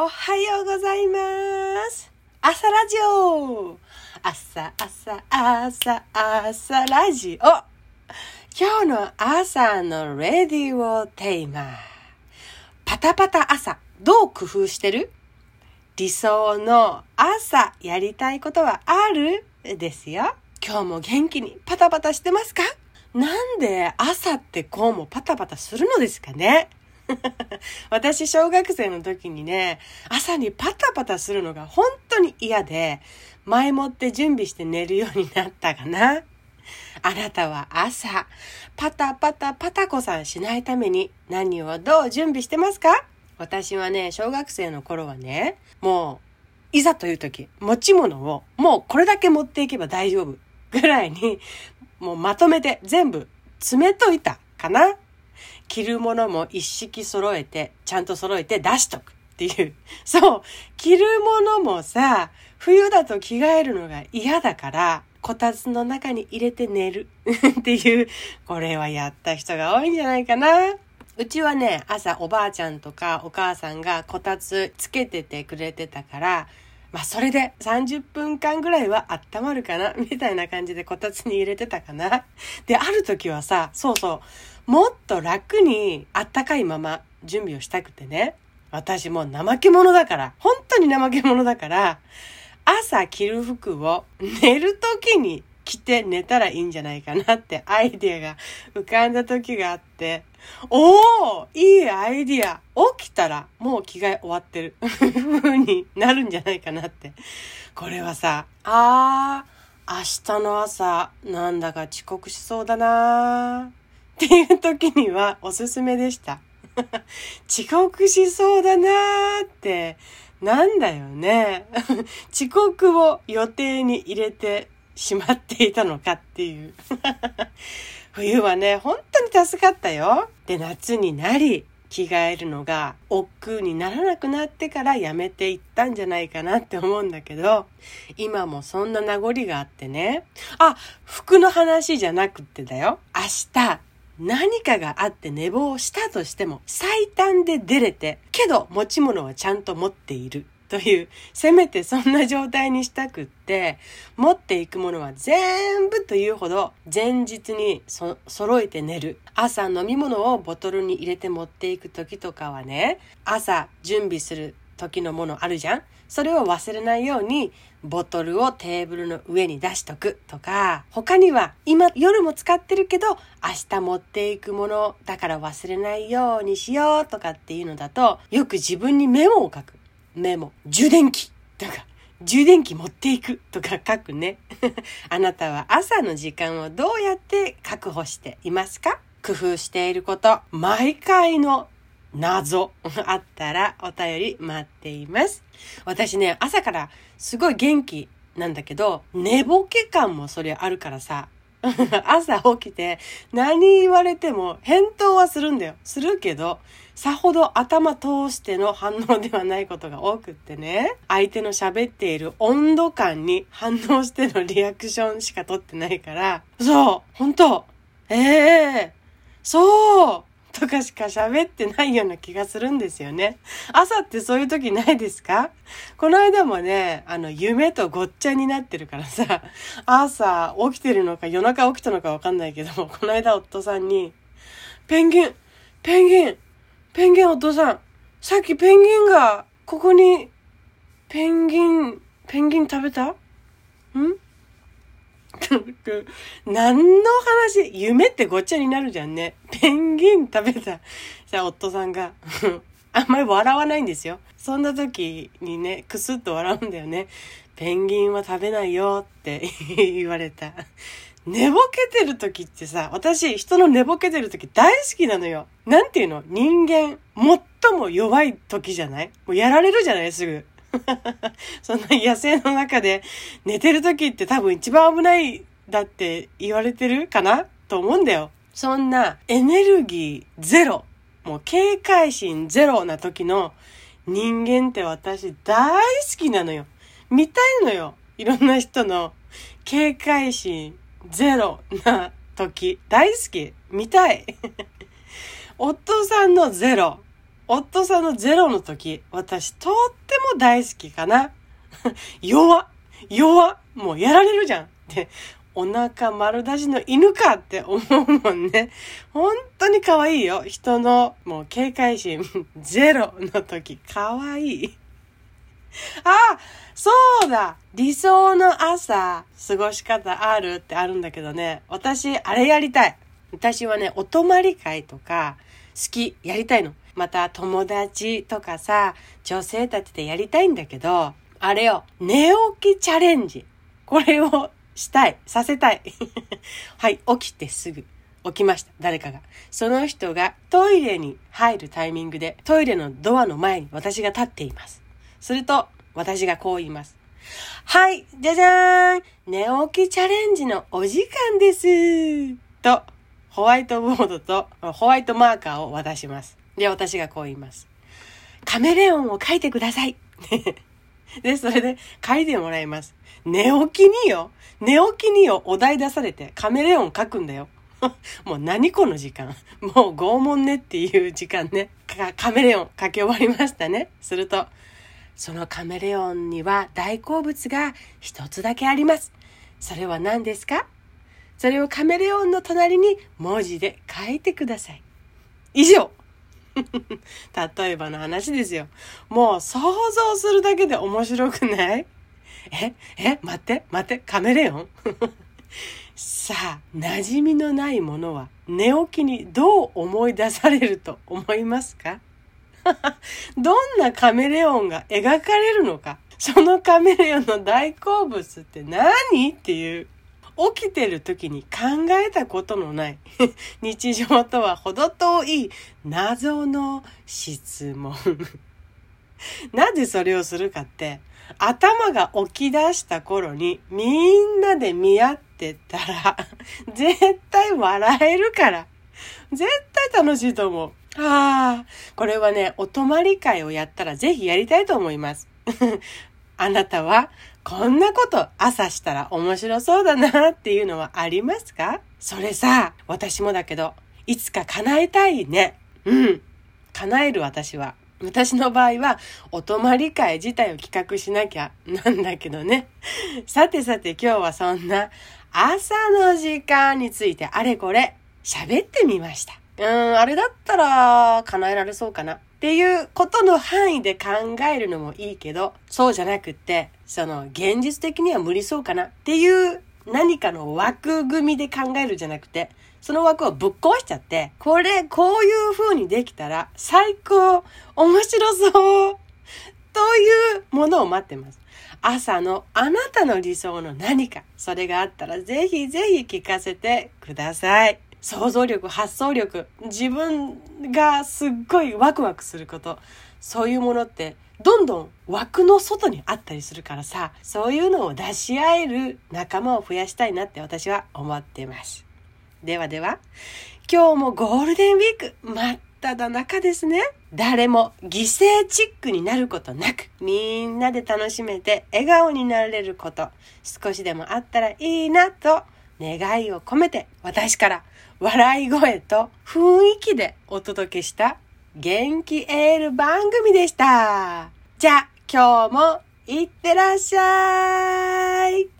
おはようございます。朝ラジオ。朝、朝、朝、朝ラジオ。今日の朝のレディオテーマ。パタパタ朝、どう工夫してる？理想の朝やりたいことはある？ですよ。今日も元気にパタパタしてますか？なんで朝ってこうもパタパタするのですかね？私、小学生の時にね、朝にパタパタするのが本当に嫌で、前もって準備して寝るようになったかな。あなたは朝、パタパタパタコさんしないために何をどう準備してますか？私はね、小学生の頃はね、もう、いざという時、持ち物をもうこれだけ持っていけば大丈夫ぐらいに、もうまとめて全部詰めといたかな。着るものも一式揃えて、ちゃんと揃えて出しとくっていう。そう。着るものもさ、冬だと着替えるのが嫌だから、こたつの中に入れて寝る っていう、これはやった人が多いんじゃないかな。うちはね、朝おばあちゃんとかお母さんがこたつつけててくれてたから、まあそれで30分間ぐらいは温まるかな？みたいな感じでこたつに入れてたかな？で、ある時はさ、そうそう、もっと楽にあったかいまま準備をしたくてね。私もう怠け者だから、本当に怠け者だから、朝着る服を寝る時に着て寝たらいいんじゃないかなって アイディアが浮かんだ時があって、おおいいアイディア起きたらもう着替え終わってる 風になるんじゃないかなって。これはさ、あー、明日の朝なんだか遅刻しそうだなーっていう時にはおすすめでした。遅刻しそうだなーって、なんだよね。遅刻を予定に入れてしまっていたのかっていう。冬はね、本当に助かったよ。で、夏になり、着替えるのが億劫にならなくなってからやめていったんじゃないかなって思うんだけど、今もそんな名残があってね。あ、服の話じゃなくってだよ。明日、何かがあって寝坊したとしても最短で出れて、けど持ち物はちゃんと持っている。という、せめてそんな状態にしたくって、持っていくものは全部というほど前日にそ揃えて寝る。朝飲み物をボトルに入れて持っていく時とかはね、朝準備する時のものあるじゃんそれを忘れないようにボトルをテーブルの上に出しとくとか、他には今夜も使ってるけど明日持っていくものだから忘れないようにしようとかっていうのだとよく自分にメモを書く。メモ。充電器とか。充電器持っていくとか書くね。あなたは朝の時間をどうやって確保していますか？工夫していること、毎回の謎 あったらお便り待っています。私ね、朝からすごい元気なんだけど、寝ぼけ感もそれあるからさ、朝起きて何言われても返答はするんだよ。するけど、さほど頭通しての反応ではないことが多くってね、相手の喋っている温度感に反応してのリアクションしか取ってないから、そう、本当。ええそう。とかしか喋ってないような気がするんですよね。朝ってそういう時ないですか？この間もね、あの、夢とごっちゃになってるからさ、朝起きてるのか夜中起きたのかわかんないけども、この間夫さんに、ペンギン、ペンギン、ペンギンお父さん、さっきペンギンが、ここに、ペンギン、ペンギン食べた？ん？何の話夢ってごっちゃになるじゃんね。ペンギン食べた。じゃあ夫さんが、あんまり笑わないんですよ。そんな時にね、くすっと笑うんだよね。ペンギンは食べないよって 言われた。寝ぼけてる時ってさ、私人の寝ぼけてる時大好きなのよ。なんていうの？人間、最も弱い時じゃない？もうやられるじゃない？すぐ。そんな野生の中で寝てる時って多分一番危ないだって言われてるかな？と思うんだよ。そんなエネルギーゼロ、もう警戒心ゼロな時の人間って私大好きなのよ。見たいのよ。いろんな人の警戒心ゼロな時大好き。見たい。夫さんのゼロ。夫さんのゼロの時、私とっても大好きかな。弱弱もうやられるじゃんってお腹丸出しの犬かって思うもんね。本当に可愛いよ。人のもう警戒心 ゼロの時、可愛い。あ、そうだ理想の朝、過ごし方あるってあるんだけどね。私、あれやりたい。私はね、お泊まり会とか、好き、やりたいの。また、友達とかさ、女性たちでやりたいんだけど、あれよ、寝起きチャレンジ。これをしたい。させたい。はい、起きてすぐ。起きました。誰かが。その人がトイレに入るタイミングでトイレのドアの前に私が立っています。すると私がこう言います。はい、じゃじゃーん寝起きチャレンジのお時間ですと、ホワイトボードとホワイトマーカーを渡します。で、私がこう言います。カメレオンを書いてください。で、それで書いてもらいます。寝起きによ。寝起きによ。お題出されてカメレオン書くんだよ。もう何この時間。もう拷問ねっていう時間ね。カメレオン書き終わりましたね。すると、そのカメレオンには大好物が一つだけあります。それは何ですか？それをカメレオンの隣に文字で書いてください。以上。例えばの話ですよ。もう想像するだけで面白くない？え？え？待って？待って？カメレオン？さあ、馴染みのないものは寝起きにどう思い出されると思いますか？どんなカメレオンが描かれるのか？そのカメレオンの大好物って何？っていう。起きてる時に考えたことのない 日常とは程遠い謎の質問 なぜそれをするかって頭が起き出した頃にみんなで見合ってたら 絶対笑えるから絶対楽しいと思う。ああ、これはね、お泊まり会をやったらぜひやりたいと思います。あなたはこんなこと朝したら面白そうだなっていうのはありますか？それさ、私もだけど、いつか叶えたいね。うん。叶える私は。私の場合は、お泊まり会自体を企画しなきゃ なんだけどね。さてさて今日はそんな朝の時間についてあれこれ喋ってみました。うん、あれだったら叶えられそうかなっていうことの範囲で考えるのもいいけど、そうじゃなくって、その現実的には無理そうかなっていう何かの枠組みで考えるじゃなくて、その枠をぶっ壊しちゃって、これ、こういう風にできたら最高面白そうというものを待ってます。朝のあなたの理想の何か、それがあったらぜひぜひ聞かせてください。想像力、発想力、自分がすっごいワクワクすること、そういうものってどんどん枠の外にあったりするからさ、そういうのを出し合える仲間を増やしたいなって私は思ってます。ではでは、今日もゴールデンウィーク真っ只中ですね。誰も犠牲チックになることなく、みんなで楽しめて笑顔になれること、少しでもあったらいいなと願いを込めて、私から笑い声と雰囲気でお届けした元気エール番組でした。じゃあ今日もいってらっしゃい。